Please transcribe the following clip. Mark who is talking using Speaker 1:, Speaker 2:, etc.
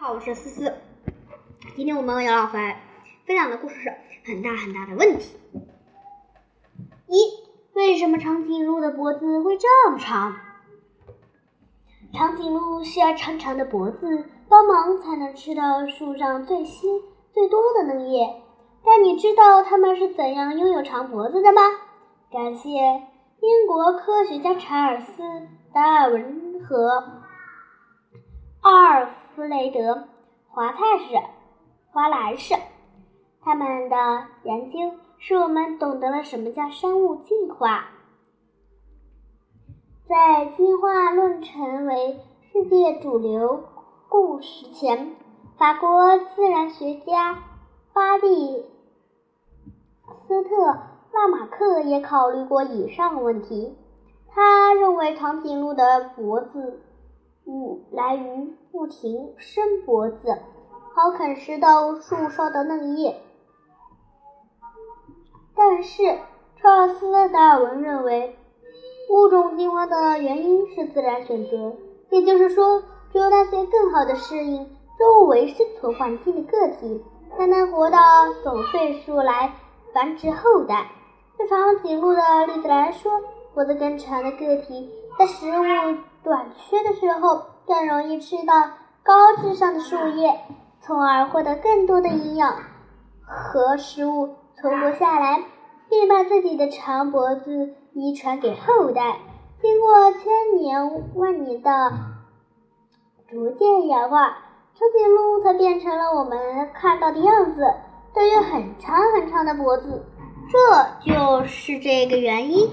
Speaker 1: 好，我是思思。今天我们要来分享的故事是很大很大的问题。一，为什么长颈鹿的脖子会这么长？长颈鹿需要长长的脖子帮忙，才能吃到树上最新最多的嫩叶。但你知道它们是怎样拥有长脖子的吗？感谢英国科学家查尔斯·达尔文和阿尔。弗雷德·华泰士、华莱士，他们的研究使我们懂得了什么叫生物进化。在进化论成为世界主流故事前，法国自然学家巴蒂斯特·拉马克也考虑过以上问题。他认为长颈鹿的脖子。嗯，来于不停伸脖子，好啃食到树梢的嫩叶。但是，查尔斯·达尔文认为，物种进化的原因是自然选择，也就是说，只有那些更好的适应周围生存环境的个体，才能活到总岁数来繁殖后代。就长颈鹿的例子来说，脖子更长的个体在食物。短缺的时候，更容易吃到高质量的树叶，从而获得更多的营养和食物存活下来，并把自己的长脖子遗传给后代。经过千年万年的逐渐演化，长颈鹿才变成了我们看到的样子，都有很长很长的脖子。这就是这个原因。